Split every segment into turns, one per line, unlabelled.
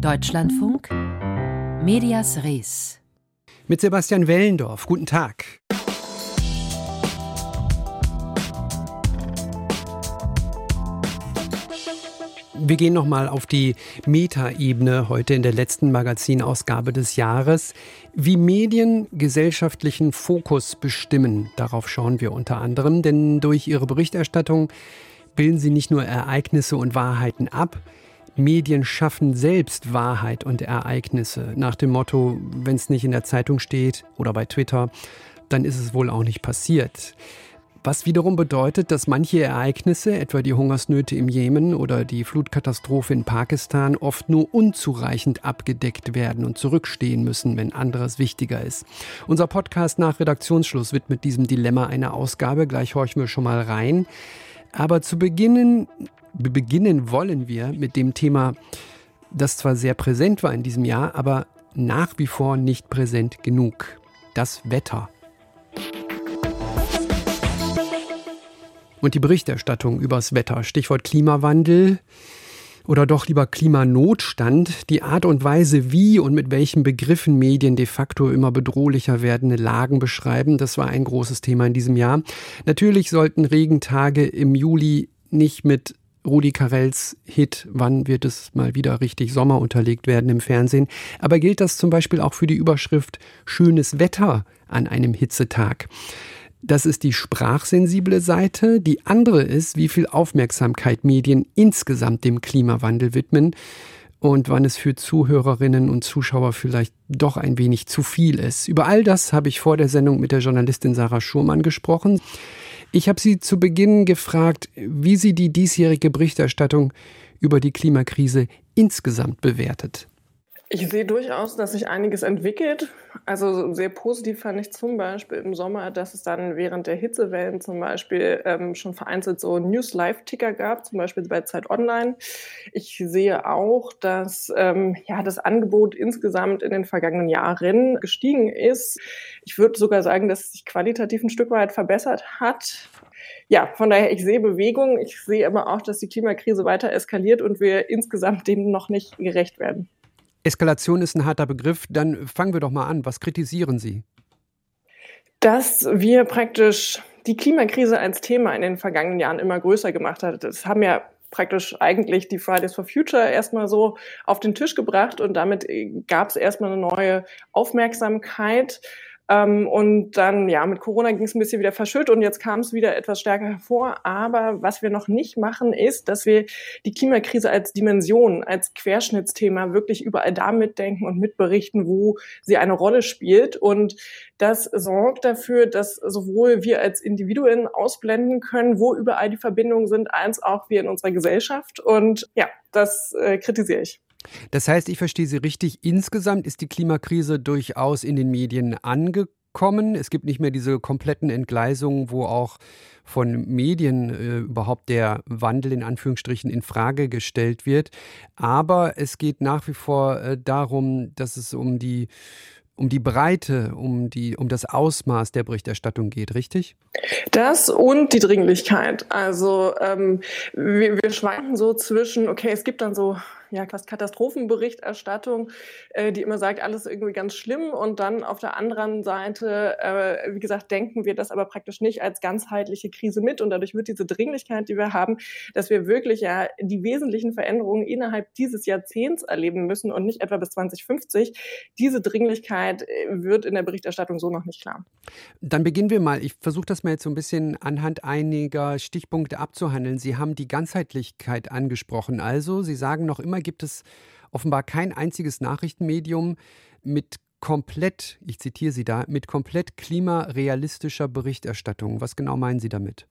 Deutschlandfunk Medias Res.
Mit Sebastian Wellendorf. Guten Tag. Wir gehen nochmal auf die Metaebene heute in der letzten Magazinausgabe des Jahres. Wie Medien gesellschaftlichen Fokus bestimmen, darauf schauen wir unter anderem, denn durch ihre Berichterstattung bilden sie nicht nur Ereignisse und Wahrheiten ab, Medien schaffen selbst Wahrheit und Ereignisse. Nach dem Motto, wenn es nicht in der Zeitung steht oder bei Twitter, dann ist es wohl auch nicht passiert. Was wiederum bedeutet, dass manche Ereignisse, etwa die Hungersnöte im Jemen oder die Flutkatastrophe in Pakistan, oft nur unzureichend abgedeckt werden und zurückstehen müssen, wenn anderes wichtiger ist. Unser Podcast nach Redaktionsschluss widmet diesem Dilemma eine Ausgabe. Gleich horchen wir schon mal rein. Aber zu beginnen, beginnen wollen wir mit dem Thema, das zwar sehr präsent war in diesem Jahr, aber nach wie vor nicht präsent genug. Das Wetter. Und die Berichterstattung übers Wetter, Stichwort Klimawandel oder doch lieber Klimanotstand, die Art und Weise, wie und mit welchen Begriffen Medien de facto immer bedrohlicher werdende Lagen beschreiben, das war ein großes Thema in diesem Jahr. Natürlich sollten Regentage im Juli nicht mit Rudi Carells Hit Wann wird es mal wieder richtig Sommer unterlegt werden im Fernsehen. Aber gilt das zum Beispiel auch für die Überschrift Schönes Wetter an einem Hitzetag? Das ist die sprachsensible Seite. Die andere ist, wie viel Aufmerksamkeit Medien insgesamt dem Klimawandel widmen und wann es für Zuhörerinnen und Zuschauer vielleicht doch ein wenig zu viel ist. Über all das habe ich vor der Sendung mit der Journalistin Sarah Schurmann gesprochen. Ich habe sie zu Beginn gefragt, wie sie die diesjährige Berichterstattung über die Klimakrise insgesamt bewertet.
Ich sehe durchaus, dass sich einiges entwickelt. Also sehr positiv fand ich zum Beispiel im Sommer, dass es dann während der Hitzewellen zum Beispiel ähm, schon vereinzelt so News-Live-Ticker gab, zum Beispiel bei Zeit Online. Ich sehe auch, dass ähm, ja, das Angebot insgesamt in den vergangenen Jahren gestiegen ist. Ich würde sogar sagen, dass es sich qualitativ ein Stück weit verbessert hat ja, von daher, ich sehe Bewegung. Ich sehe aber auch, dass die Klimakrise weiter eskaliert und wir insgesamt dem noch nicht gerecht werden.
Eskalation ist ein harter Begriff. Dann fangen wir doch mal an. Was kritisieren Sie?
Dass wir praktisch die Klimakrise als Thema in den vergangenen Jahren immer größer gemacht hat. Das haben ja praktisch eigentlich die Fridays for Future erstmal so auf den Tisch gebracht und damit gab es erstmal eine neue Aufmerksamkeit. Ähm, und dann, ja, mit Corona ging es ein bisschen wieder verschütt und jetzt kam es wieder etwas stärker hervor. Aber was wir noch nicht machen, ist, dass wir die Klimakrise als Dimension, als Querschnittsthema wirklich überall da mitdenken und mitberichten, wo sie eine Rolle spielt. Und das sorgt dafür, dass sowohl wir als Individuen ausblenden können, wo überall die Verbindungen sind, als auch wir in unserer Gesellschaft. Und ja, das äh, kritisiere ich.
Das heißt, ich verstehe Sie richtig, insgesamt ist die Klimakrise durchaus in den Medien angekommen. Es gibt nicht mehr diese kompletten Entgleisungen, wo auch von Medien äh, überhaupt der Wandel in Anführungsstrichen in Frage gestellt wird. Aber es geht nach wie vor äh, darum, dass es um die um die Breite, um, die, um das Ausmaß der Berichterstattung geht, richtig?
Das und die Dringlichkeit. Also ähm, wir, wir schwanken so zwischen, okay, es gibt dann so ja, fast Katastrophenberichterstattung, äh, die immer sagt, alles irgendwie ganz schlimm. Und dann auf der anderen Seite, äh, wie gesagt, denken wir das aber praktisch nicht als ganzheitliche Krise mit. Und dadurch wird diese Dringlichkeit, die wir haben, dass wir wirklich ja die wesentlichen Veränderungen innerhalb dieses Jahrzehnts erleben müssen und nicht etwa bis 2050. Diese Dringlichkeit äh, wird in der Berichterstattung so noch nicht klar.
Dann beginnen wir mal. Ich versuche das mal jetzt so ein bisschen anhand einiger Stichpunkte abzuhandeln. Sie haben die Ganzheitlichkeit angesprochen. Also, Sie sagen noch immer, Thema gibt es offenbar kein einziges Nachrichtenmedium mit komplett, ich zitiere Sie da, mit komplett klimarealistischer Berichterstattung. Was genau meinen Sie damit?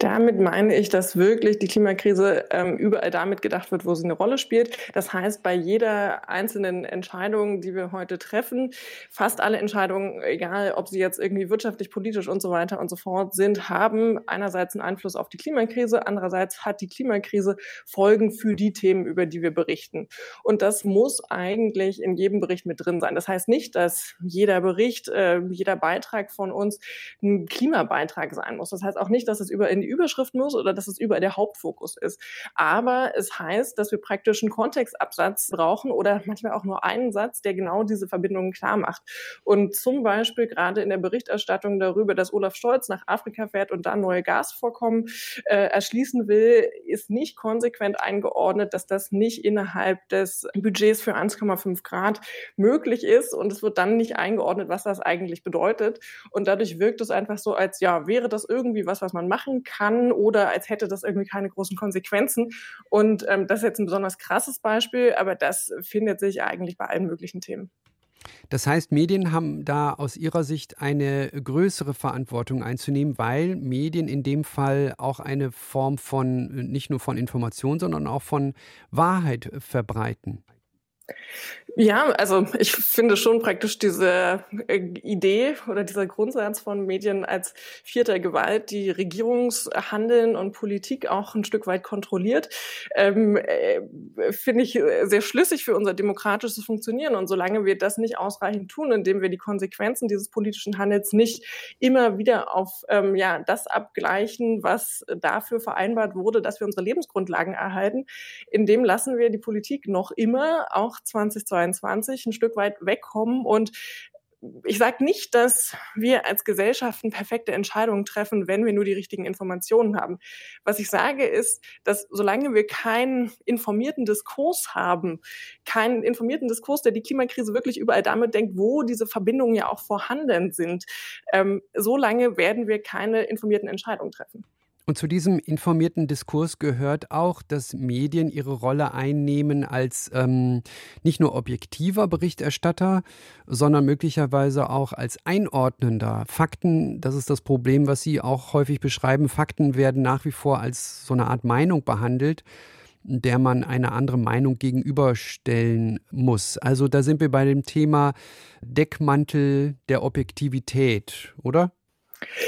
Damit meine ich, dass wirklich die Klimakrise ähm, überall damit gedacht wird, wo sie eine Rolle spielt. Das heißt, bei jeder einzelnen Entscheidung, die wir heute treffen, fast alle Entscheidungen, egal ob sie jetzt irgendwie wirtschaftlich, politisch und so weiter und so fort sind, haben einerseits einen Einfluss auf die Klimakrise, andererseits hat die Klimakrise Folgen für die Themen, über die wir berichten. Und das muss eigentlich in jedem Bericht mit drin sein. Das heißt nicht, dass jeder Bericht, äh, jeder Beitrag von uns ein Klimabeitrag sein muss. Das heißt auch nicht, dass es über in Überschrift muss oder dass es überall der Hauptfokus ist. Aber es heißt, dass wir praktisch einen Kontextabsatz brauchen oder manchmal auch nur einen Satz, der genau diese Verbindungen klar macht. Und zum Beispiel gerade in der Berichterstattung darüber, dass Olaf Scholz nach Afrika fährt und da neue Gasvorkommen äh, erschließen will, ist nicht konsequent eingeordnet, dass das nicht innerhalb des Budgets für 1,5 Grad möglich ist. Und es wird dann nicht eingeordnet, was das eigentlich bedeutet. Und dadurch wirkt es einfach so, als ja, wäre das irgendwie was, was man machen kann oder als hätte das irgendwie keine großen Konsequenzen. Und ähm, das ist jetzt ein besonders krasses Beispiel, aber das findet sich eigentlich bei allen möglichen Themen.
Das heißt, Medien haben da aus Ihrer Sicht eine größere Verantwortung einzunehmen, weil Medien in dem Fall auch eine Form von nicht nur von Information, sondern auch von Wahrheit verbreiten.
Ja, also ich finde schon praktisch diese äh, Idee oder dieser Grundsatz von Medien als vierter Gewalt, die Regierungshandeln und Politik auch ein Stück weit kontrolliert, ähm, äh, finde ich sehr schlüssig für unser demokratisches Funktionieren. Und solange wir das nicht ausreichend tun, indem wir die Konsequenzen dieses politischen Handels nicht immer wieder auf ähm, ja das abgleichen, was dafür vereinbart wurde, dass wir unsere Lebensgrundlagen erhalten, indem lassen wir die Politik noch immer auch 2022 ein Stück weit wegkommen und ich sage nicht, dass wir als Gesellschaften perfekte Entscheidungen treffen, wenn wir nur die richtigen Informationen haben. Was ich sage ist, dass solange wir keinen informierten Diskurs haben, keinen informierten Diskurs, der die Klimakrise wirklich überall damit denkt, wo diese Verbindungen ja auch vorhanden sind, ähm, solange werden wir keine informierten Entscheidungen treffen.
Und zu diesem informierten Diskurs gehört auch, dass Medien ihre Rolle einnehmen als ähm, nicht nur objektiver Berichterstatter, sondern möglicherweise auch als einordnender. Fakten, das ist das Problem, was Sie auch häufig beschreiben. Fakten werden nach wie vor als so eine Art Meinung behandelt der man eine andere Meinung gegenüberstellen muss. Also da sind wir bei dem Thema Deckmantel der Objektivität, oder?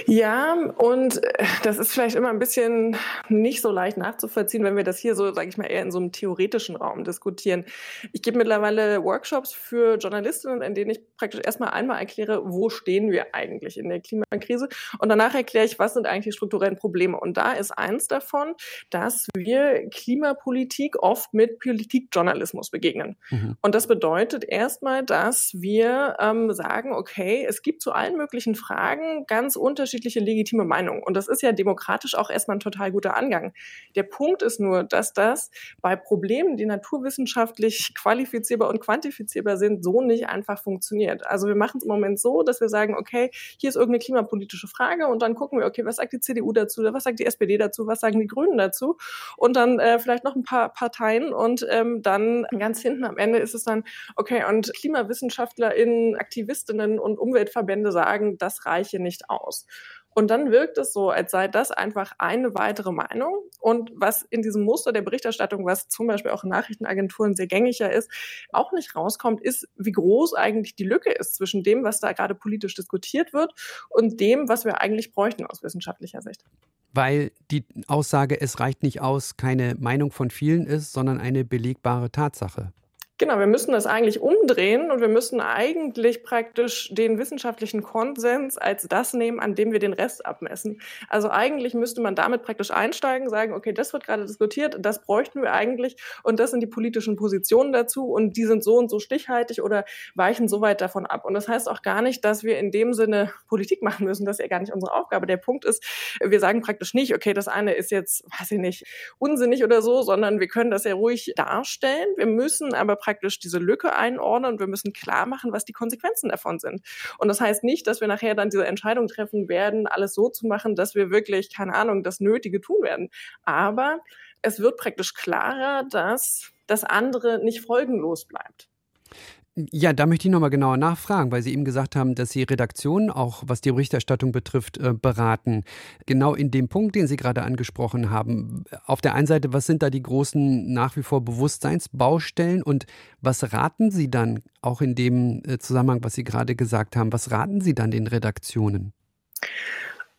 Ja, und äh, das ist vielleicht immer ein bisschen nicht so leicht nachzuvollziehen, wenn wir das hier so, sage ich mal, eher in so einem theoretischen Raum diskutieren. Ich gebe mittlerweile Workshops für Journalistinnen, in denen ich praktisch erstmal einmal erkläre, wo stehen wir eigentlich in der Klimakrise und danach erkläre ich, was sind eigentlich die strukturellen Probleme. Und da ist eins davon, dass wir Klimapolitik oft mit Politikjournalismus begegnen. Mhm. Und das bedeutet erstmal, dass wir ähm, sagen, okay, es gibt zu allen möglichen Fragen ganz unterschiedliche legitime Meinungen. Und das ist ja demokratisch auch erstmal ein total guter Angang. Der Punkt ist nur, dass das bei Problemen, die naturwissenschaftlich qualifizierbar und quantifizierbar sind, so nicht einfach funktioniert. Also wir machen es im Moment so, dass wir sagen, okay, hier ist irgendeine klimapolitische Frage und dann gucken wir, okay, was sagt die CDU dazu, was sagt die SPD dazu, was sagen die Grünen dazu und dann äh, vielleicht noch ein paar Parteien und ähm, dann ganz hinten am Ende ist es dann, okay, und KlimawissenschaftlerInnen, Aktivistinnen und Umweltverbände sagen, das reiche nicht aus aus. Und dann wirkt es so, als sei das einfach eine weitere Meinung. Und was in diesem Muster der Berichterstattung, was zum Beispiel auch in Nachrichtenagenturen sehr gängiger ist, auch nicht rauskommt, ist, wie groß eigentlich die Lücke ist zwischen dem, was da gerade politisch diskutiert wird und dem, was wir eigentlich bräuchten aus wissenschaftlicher Sicht.
Weil die Aussage, es reicht nicht aus, keine Meinung von vielen ist, sondern eine belegbare Tatsache.
Genau, wir müssen das eigentlich umdrehen und wir müssen eigentlich praktisch den wissenschaftlichen Konsens als das nehmen, an dem wir den Rest abmessen. Also eigentlich müsste man damit praktisch einsteigen, sagen, okay, das wird gerade diskutiert, das bräuchten wir eigentlich und das sind die politischen Positionen dazu und die sind so und so stichhaltig oder weichen so weit davon ab. Und das heißt auch gar nicht, dass wir in dem Sinne Politik machen müssen. Das ist ja gar nicht unsere Aufgabe. Der Punkt ist, wir sagen praktisch nicht, okay, das eine ist jetzt, weiß ich nicht, unsinnig oder so, sondern wir können das ja ruhig darstellen. Wir müssen aber praktisch praktisch diese Lücke einordnen und wir müssen klar machen, was die Konsequenzen davon sind. Und das heißt nicht, dass wir nachher dann diese Entscheidung treffen werden, alles so zu machen, dass wir wirklich, keine Ahnung, das Nötige tun werden. Aber es wird praktisch klarer, dass das andere nicht folgenlos bleibt.
Ja, da möchte ich nochmal genauer nachfragen, weil Sie eben gesagt haben, dass Sie Redaktionen auch, was die Berichterstattung betrifft, äh, beraten. Genau in dem Punkt, den Sie gerade angesprochen haben. Auf der einen Seite, was sind da die großen nach wie vor Bewusstseinsbaustellen und was raten Sie dann auch in dem äh, Zusammenhang, was Sie gerade gesagt haben, was raten Sie dann den Redaktionen?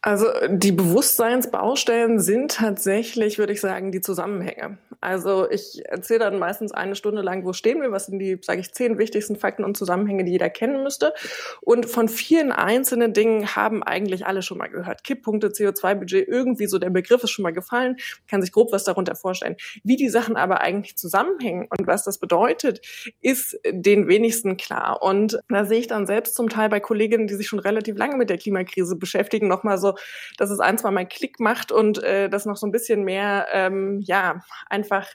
Also die Bewusstseinsbaustellen sind tatsächlich, würde ich sagen, die Zusammenhänge. Also ich erzähle dann meistens eine Stunde lang, wo stehen wir, was sind die, sage ich, zehn wichtigsten Fakten und Zusammenhänge, die jeder kennen müsste. Und von vielen einzelnen Dingen haben eigentlich alle schon mal gehört. Kipppunkte, CO2-Budget, irgendwie so der Begriff ist schon mal gefallen, kann sich grob was darunter vorstellen. Wie die Sachen aber eigentlich zusammenhängen und was das bedeutet, ist den wenigsten klar. Und da sehe ich dann selbst zum Teil bei Kolleginnen, die sich schon relativ lange mit der Klimakrise beschäftigen, nochmal so dass es ein, zwei Mal Klick macht und äh, das noch so ein bisschen mehr, ähm, ja, einfach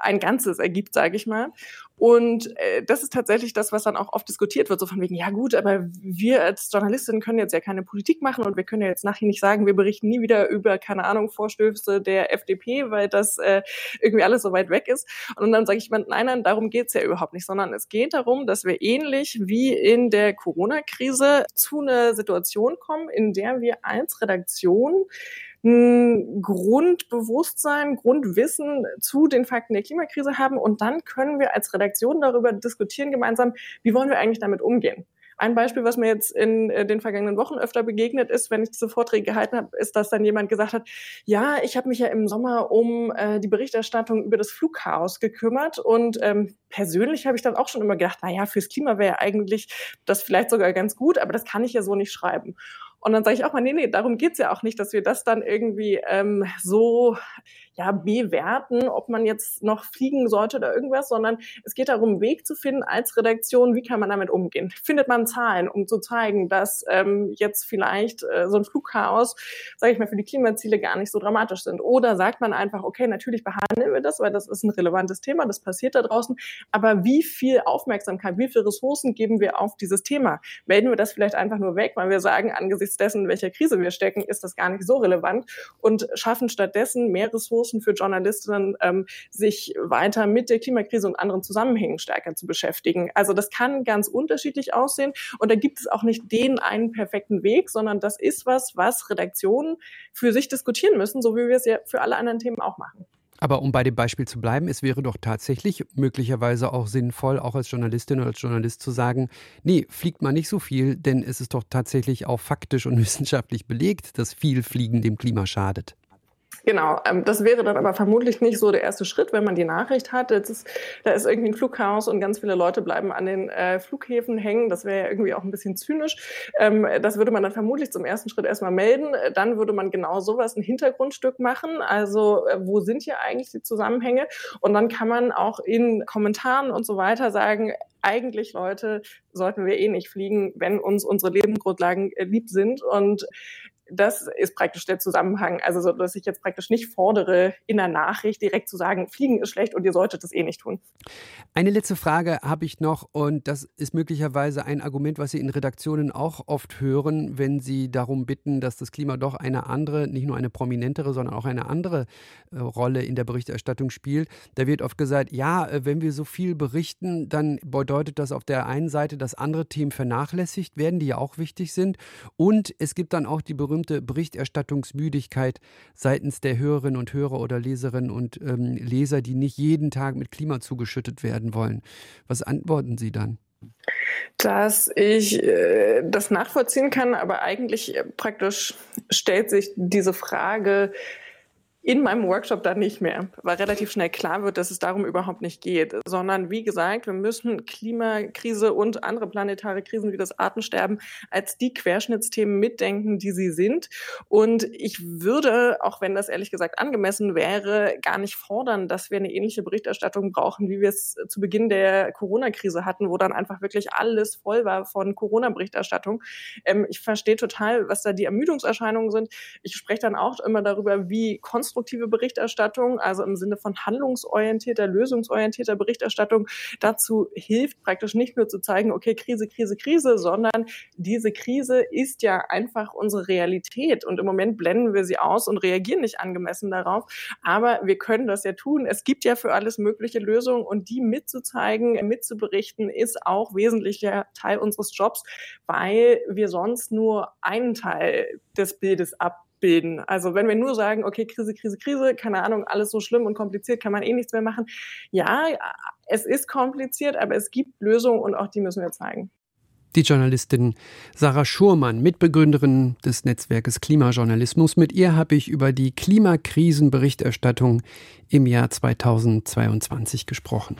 ein Ganzes ergibt, sage ich mal. Und äh, das ist tatsächlich das, was dann auch oft diskutiert wird, so von wegen, ja gut, aber wir als Journalistinnen können jetzt ja keine Politik machen und wir können ja jetzt nachher nicht sagen, wir berichten nie wieder über, keine Ahnung, Vorstöße der FDP, weil das äh, irgendwie alles so weit weg ist. Und dann sage ich immer, nein, nein, darum geht's ja überhaupt nicht, sondern es geht darum, dass wir ähnlich wie in der Corona-Krise zu einer Situation kommen, in der wir als Redaktion ein Grundbewusstsein, Grundwissen zu den Fakten der Klimakrise haben. Und dann können wir als Redaktion darüber diskutieren gemeinsam, wie wollen wir eigentlich damit umgehen. Ein Beispiel, was mir jetzt in äh, den vergangenen Wochen öfter begegnet ist, wenn ich diese Vorträge gehalten habe, ist, dass dann jemand gesagt hat, ja, ich habe mich ja im Sommer um äh, die Berichterstattung über das Flugchaos gekümmert und ähm, persönlich habe ich dann auch schon immer gedacht, na ja, fürs Klima wäre eigentlich das vielleicht sogar ganz gut, aber das kann ich ja so nicht schreiben. Und dann sage ich auch mal, nee, nee, darum geht's ja auch nicht, dass wir das dann irgendwie ähm, so ja, bewerten, ob man jetzt noch fliegen sollte oder irgendwas, sondern es geht darum, einen Weg zu finden als Redaktion, wie kann man damit umgehen. Findet man Zahlen, um zu zeigen, dass ähm, jetzt vielleicht äh, so ein Flugchaos, sage ich mal, für die Klimaziele gar nicht so dramatisch sind. Oder sagt man einfach, okay, natürlich behandeln wir das, weil das ist ein relevantes Thema, das passiert da draußen, aber wie viel Aufmerksamkeit, wie viele Ressourcen geben wir auf dieses Thema? Melden wir das vielleicht einfach nur weg, weil wir sagen, angesichts dessen, in welcher Krise wir stecken, ist das gar nicht so relevant und schaffen stattdessen mehr Ressourcen Ressourcen für Journalistinnen, ähm, sich weiter mit der Klimakrise und anderen Zusammenhängen stärker zu beschäftigen. Also das kann ganz unterschiedlich aussehen und da gibt es auch nicht den einen perfekten Weg, sondern das ist was, was Redaktionen für sich diskutieren müssen, so wie wir es ja für alle anderen Themen auch machen.
Aber um bei dem Beispiel zu bleiben, es wäre doch tatsächlich möglicherweise auch sinnvoll, auch als Journalistin oder als Journalist zu sagen, nee, fliegt mal nicht so viel, denn es ist doch tatsächlich auch faktisch und wissenschaftlich belegt, dass viel Fliegen dem Klima schadet.
Genau, ähm, das wäre dann aber vermutlich nicht so der erste Schritt, wenn man die Nachricht hat. Ist, da ist irgendwie ein Flugchaos und ganz viele Leute bleiben an den äh, Flughäfen hängen. Das wäre ja irgendwie auch ein bisschen zynisch. Ähm, das würde man dann vermutlich zum ersten Schritt erstmal melden. Dann würde man genau sowas, ein Hintergrundstück machen. Also äh, wo sind hier eigentlich die Zusammenhänge? Und dann kann man auch in Kommentaren und so weiter sagen, eigentlich, Leute, sollten wir eh nicht fliegen, wenn uns unsere Lebensgrundlagen äh, lieb sind. Und das ist praktisch der Zusammenhang. Also, so, dass ich jetzt praktisch nicht fordere, in der Nachricht direkt zu sagen, Fliegen ist schlecht und ihr solltet das eh nicht tun.
Eine letzte Frage habe ich noch und das ist möglicherweise ein Argument, was Sie in Redaktionen auch oft hören, wenn Sie darum bitten, dass das Klima doch eine andere, nicht nur eine prominentere, sondern auch eine andere äh, Rolle in der Berichterstattung spielt. Da wird oft gesagt, ja, äh, wenn wir so viel berichten, dann bedeutet das auf der einen Seite, dass andere Themen vernachlässigt werden, die ja auch wichtig sind. Und es gibt dann auch die berühmte berühmte Berichterstattungsmüdigkeit seitens der Hörerinnen und Hörer oder Leserinnen und ähm, Leser, die nicht jeden Tag mit Klima zugeschüttet werden wollen. Was antworten Sie dann?
dass ich äh, das nachvollziehen kann, aber eigentlich praktisch stellt sich diese Frage, in meinem Workshop dann nicht mehr, weil relativ schnell klar wird, dass es darum überhaupt nicht geht, sondern wie gesagt, wir müssen Klimakrise und andere planetare Krisen wie das Artensterben als die Querschnittsthemen mitdenken, die sie sind. Und ich würde, auch wenn das ehrlich gesagt angemessen wäre, gar nicht fordern, dass wir eine ähnliche Berichterstattung brauchen, wie wir es zu Beginn der Corona-Krise hatten, wo dann einfach wirklich alles voll war von Corona-Berichterstattung. Ähm, ich verstehe total, was da die Ermüdungserscheinungen sind. Ich spreche dann auch immer darüber, wie konstruktiv konstruktive Berichterstattung, also im Sinne von handlungsorientierter, lösungsorientierter Berichterstattung, dazu hilft praktisch nicht nur zu zeigen, okay, Krise, Krise, Krise, sondern diese Krise ist ja einfach unsere Realität und im Moment blenden wir sie aus und reagieren nicht angemessen darauf. Aber wir können das ja tun. Es gibt ja für alles mögliche Lösungen und die mitzuzeigen, mitzuberichten, ist auch wesentlicher Teil unseres Jobs, weil wir sonst nur einen Teil des Bildes ab bilden. Also wenn wir nur sagen, okay, Krise, Krise, Krise, keine Ahnung, alles so schlimm und kompliziert, kann man eh nichts mehr machen. Ja, es ist kompliziert, aber es gibt Lösungen und auch die müssen wir zeigen.
die Journalistin Sarah Schurmann, Mitbegründerin des Netzwerkes Klimajournalismus. Mit ihr habe ich über die Klimakrisenberichterstattung im Jahr 2022 gesprochen.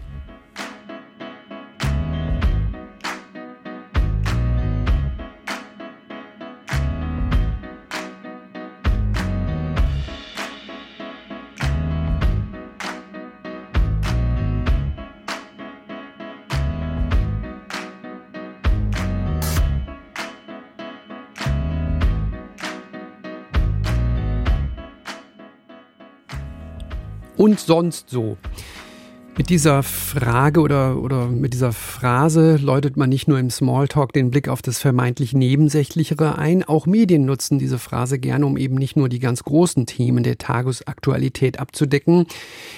Und sonst so. Mit dieser Frage oder, oder mit dieser Phrase läutet man nicht nur im Smalltalk den Blick auf das vermeintlich Nebensächlichere ein, auch Medien nutzen diese Phrase gerne, um eben nicht nur die ganz großen Themen der Tagesaktualität abzudecken.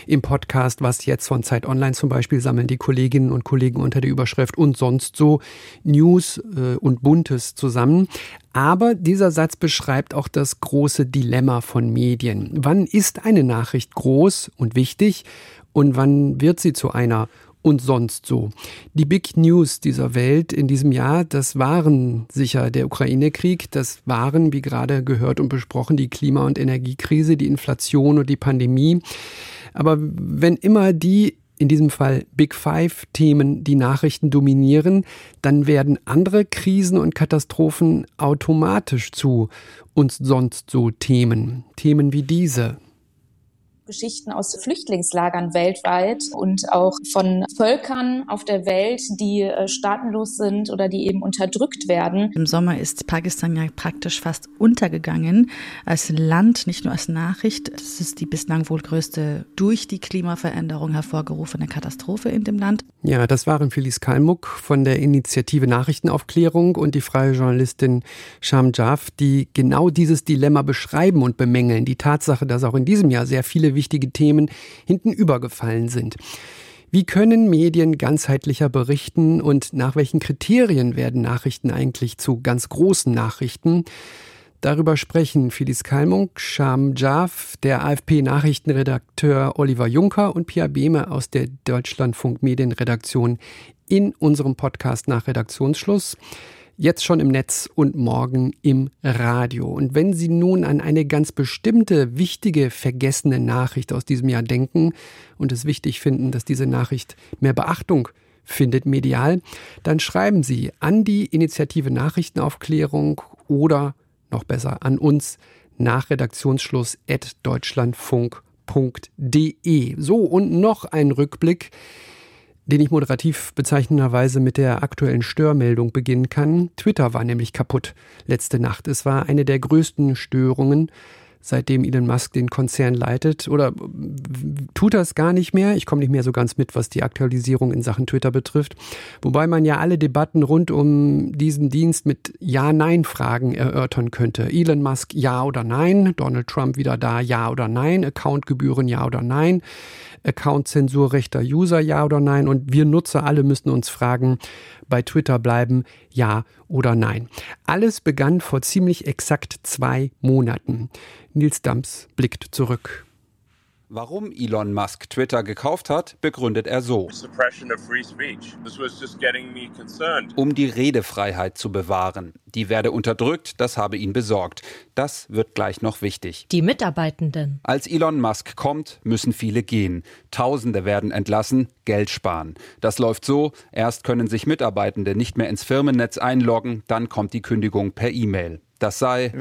Im Podcast Was jetzt von Zeit Online zum Beispiel sammeln die Kolleginnen und Kollegen unter der Überschrift und sonst so News äh, und Buntes zusammen. Aber dieser Satz beschreibt auch das große Dilemma von Medien. Wann ist eine Nachricht groß und wichtig und wann wird sie zu einer und sonst so. Die Big News dieser Welt in diesem Jahr, das waren sicher der Ukraine-Krieg, das waren, wie gerade gehört und besprochen, die Klima- und Energiekrise, die Inflation und die Pandemie. Aber wenn immer die in diesem Fall Big Five-Themen die Nachrichten dominieren, dann werden andere Krisen und Katastrophen automatisch zu uns sonst so Themen. Themen wie diese.
Geschichten aus Flüchtlingslagern weltweit und auch von Völkern auf der Welt, die äh, staatenlos sind oder die eben unterdrückt werden.
Im Sommer ist Pakistan ja praktisch fast untergegangen als Land, nicht nur als Nachricht. Das ist die bislang wohl größte durch die Klimaveränderung hervorgerufene Katastrophe in dem Land.
Ja, das waren Felice Kalmuck von der Initiative Nachrichtenaufklärung und die freie Journalistin Sham Jaff, die genau dieses Dilemma beschreiben und bemängeln. Die Tatsache, dass auch in diesem Jahr sehr viele wichtige Themen hinten übergefallen sind. Wie können Medien ganzheitlicher berichten und nach welchen Kriterien werden Nachrichten eigentlich zu ganz großen Nachrichten? Darüber sprechen Phyllis Kalmunk, Sham Jaff, der AFP-Nachrichtenredakteur Oliver Juncker und Pia Behme aus der Deutschlandfunk Medienredaktion in unserem Podcast nach Redaktionsschluss jetzt schon im Netz und morgen im Radio. Und wenn Sie nun an eine ganz bestimmte, wichtige, vergessene Nachricht aus diesem Jahr denken und es wichtig finden, dass diese Nachricht mehr Beachtung findet medial, dann schreiben Sie an die Initiative Nachrichtenaufklärung oder noch besser an uns nach Redaktionsschluss at deutschlandfunk.de. So, und noch ein Rückblick den ich moderativ bezeichnenderweise mit der aktuellen Störmeldung beginnen kann. Twitter war nämlich kaputt letzte Nacht. Es war eine der größten Störungen seitdem Elon Musk den Konzern leitet. Oder tut es gar nicht mehr? Ich komme nicht mehr so ganz mit, was die Aktualisierung in Sachen Twitter betrifft. Wobei man ja alle Debatten rund um diesen Dienst mit Ja-Nein-Fragen erörtern könnte. Elon Musk ja oder nein, Donald Trump wieder da ja oder nein, Accountgebühren ja oder nein, Account-Zensur rechter User ja oder nein. Und wir Nutzer alle müssen uns fragen, bei Twitter bleiben, ja oder nein. Alles begann vor ziemlich exakt zwei Monaten. Nils Dams blickt zurück.
Warum Elon Musk Twitter gekauft hat, begründet er so. Um die Redefreiheit zu bewahren. Die werde unterdrückt, das habe ihn besorgt. Das wird gleich noch wichtig.
Die Mitarbeitenden.
Als Elon Musk kommt, müssen viele gehen. Tausende werden entlassen, Geld sparen. Das läuft so, erst können sich Mitarbeitende nicht mehr ins Firmennetz einloggen, dann kommt die Kündigung per E-Mail. Das sei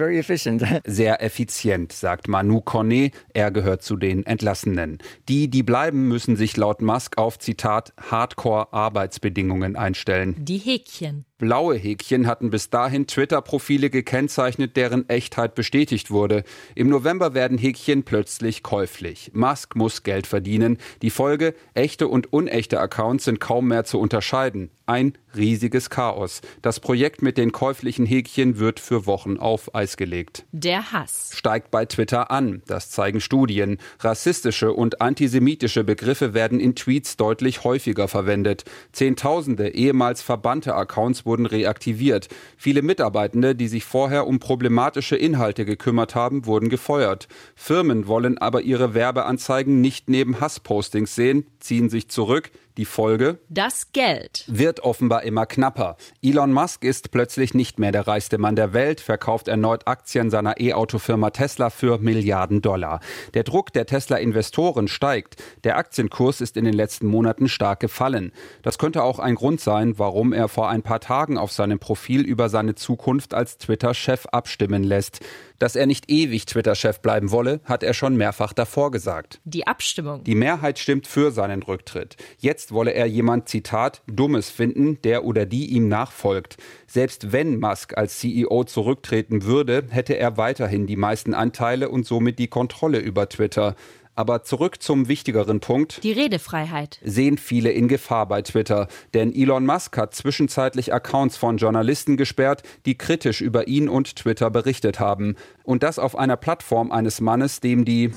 sehr effizient, sagt Manu Cornet. Er gehört zu den Entlassenen. Die, die bleiben, müssen sich laut Musk auf Zitat Hardcore-Arbeitsbedingungen einstellen.
Die Häkchen.
Blaue Häkchen hatten bis dahin Twitter-Profile gekennzeichnet, deren Echtheit bestätigt wurde. Im November werden Häkchen plötzlich käuflich. Musk muss Geld verdienen. Die Folge, echte und unechte Accounts sind kaum mehr zu unterscheiden. Ein riesiges Chaos. Das Projekt mit den käuflichen Häkchen wird für Wochen auf Eis gelegt.
Der Hass
steigt bei Twitter an. Das zeigen Studien. Rassistische und antisemitische Begriffe werden in Tweets deutlich häufiger verwendet. Zehntausende ehemals verbannte Accounts wurden reaktiviert. Viele Mitarbeitende, die sich vorher um problematische Inhalte gekümmert haben, wurden gefeuert. Firmen wollen aber ihre Werbeanzeigen nicht neben Hasspostings sehen, ziehen sich zurück, Die Folge?
Das Geld.
Wird offenbar immer knapper. Elon Musk ist plötzlich nicht mehr der reichste Mann der Welt, verkauft erneut Aktien seiner E-Auto-Firma Tesla für Milliarden Dollar. Der Druck der Tesla-Investoren steigt. Der Aktienkurs ist in den letzten Monaten stark gefallen. Das könnte auch ein Grund sein, warum er vor ein paar Tagen auf seinem Profil über seine Zukunft als Twitter-Chef abstimmen lässt. Dass er nicht ewig Twitter-Chef bleiben wolle, hat er schon mehrfach davor gesagt.
Die Abstimmung.
Die Mehrheit stimmt für seinen Rücktritt. Jetzt wolle er jemand, Zitat, Dummes finden, der oder die ihm nachfolgt. Selbst wenn Musk als CEO zurücktreten würde, hätte er weiterhin die meisten Anteile und somit die Kontrolle über Twitter. Aber zurück zum wichtigeren Punkt.
Die Redefreiheit.
Sehen viele in Gefahr bei Twitter. Denn Elon Musk hat zwischenzeitlich Accounts von Journalisten gesperrt, die kritisch über ihn und Twitter berichtet haben. Und das auf einer Plattform eines Mannes, dem die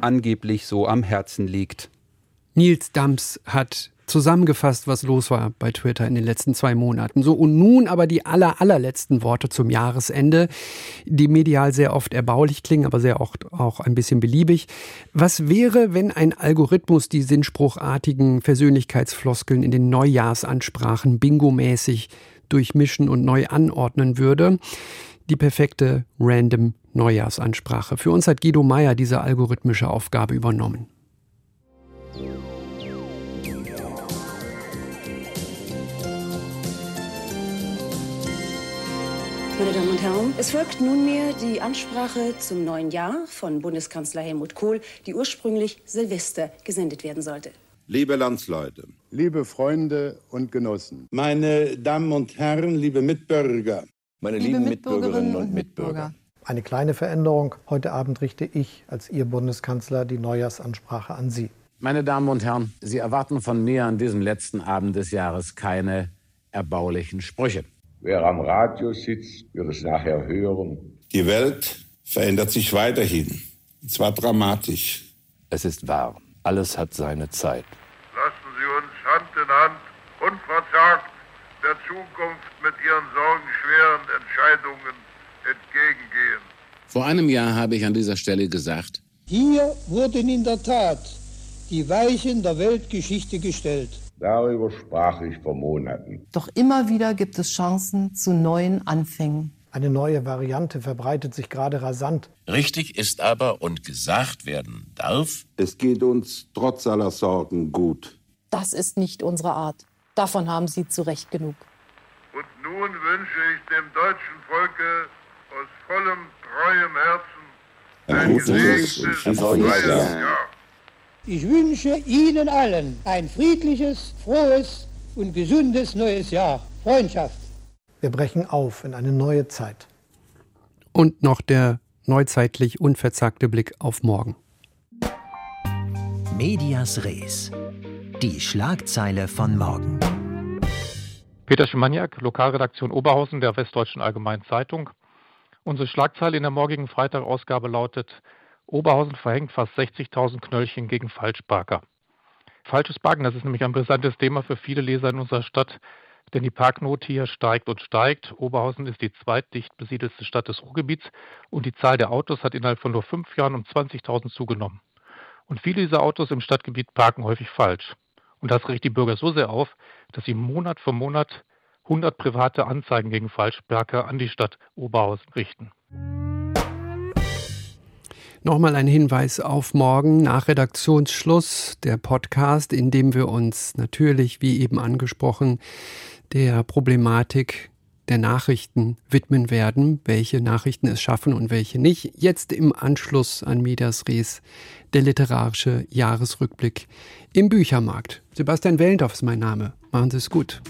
angeblich so am Herzen liegt.
Nils Dams hat zusammengefasst, was los war bei Twitter in den letzten zwei Monaten. So, und nun aber die aller, allerletzten Worte zum Jahresende, die medial sehr oft erbaulich klingen, aber sehr oft auch ein bisschen beliebig. Was wäre, wenn ein Algorithmus die sinnspruchartigen Persönlichkeitsfloskeln in den Neujahrsansprachen bingomäßig durchmischen und neu anordnen würde? Die perfekte random Neujahrsansprache. Für uns hat Guido Meyer diese algorithmische Aufgabe übernommen.
Meine Damen und Herren, es folgt nunmehr die Ansprache zum neuen Jahr von Bundeskanzler Helmut Kohl, die ursprünglich Silvester gesendet werden sollte.
Liebe Landsleute,
liebe Freunde und Genossen,
meine Damen und Herren, liebe Mitbürger,
meine liebe lieben Mitbürgerinnen und Mitbürger.
Eine kleine Veränderung. Heute Abend richte ich als Ihr Bundeskanzler die Neujahrsansprache an Sie.
Meine Damen und Herren, Sie erwarten von mir an diesem letzten Abend des Jahres keine erbaulichen Sprüche.
Wer am Radio sitzt, wird es nachher hören.
Die Welt verändert sich weiterhin. Und zwar dramatisch.
Es ist wahr. Alles hat seine Zeit.
Lassen Sie uns Hand in Hand unverzagt der Zukunft mit ihren sorgenschweren Entscheidungen entgegengehen.
Vor einem Jahr habe ich an dieser Stelle gesagt,
hier wurden in der Tat die Weichen der Weltgeschichte gestellt.
Darüber sprach ich vor Monaten.
Doch immer wieder gibt es Chancen zu neuen Anfängen.
Eine neue Variante verbreitet sich gerade rasant.
Richtig ist aber und gesagt werden darf,
es geht uns trotz aller Sorgen gut.
Das ist nicht unsere Art. Davon haben Sie zu Recht genug.
Und nun wünsche ich dem deutschen Volke aus vollem, treuem Herzen ein, ein gesegnetes und freies Jahr.
Ich wünsche Ihnen allen ein friedliches, frohes und gesundes neues Jahr. Freundschaft.
Wir brechen auf in eine neue Zeit.
Und noch der neuzeitlich unverzagte Blick auf morgen.
Medias Res. Die Schlagzeile von morgen.
Peter Schimaniak, Lokalredaktion Oberhausen der Westdeutschen Allgemeinen Zeitung. Unsere Schlagzeile in der morgigen Freitagausgabe lautet Oberhausen verhängt fast 60.000 Knöllchen gegen Falschparker. Falsches Parken, das ist nämlich ein brisantes Thema für viele Leser in unserer Stadt, denn die Parknot hier steigt und steigt. Oberhausen ist die zweitdicht besiedelste Stadt des Ruhrgebiets und die Zahl der Autos hat innerhalb von nur fünf Jahren um 20.000 zugenommen. Und viele dieser Autos im Stadtgebiet parken häufig falsch. Und das regt die Bürger so sehr auf, dass sie Monat für Monat 100 private Anzeigen gegen Falschparker an die Stadt Oberhausen richten.
Nochmal ein Hinweis auf morgen nach Redaktionsschluss der Podcast, in dem wir uns natürlich, wie eben angesprochen, der Problematik der Nachrichten widmen werden, welche Nachrichten es schaffen und welche nicht. Jetzt im Anschluss an Medias Res der literarische Jahresrückblick im Büchermarkt. Sebastian Wellendorf ist mein Name. Machen Sie es gut.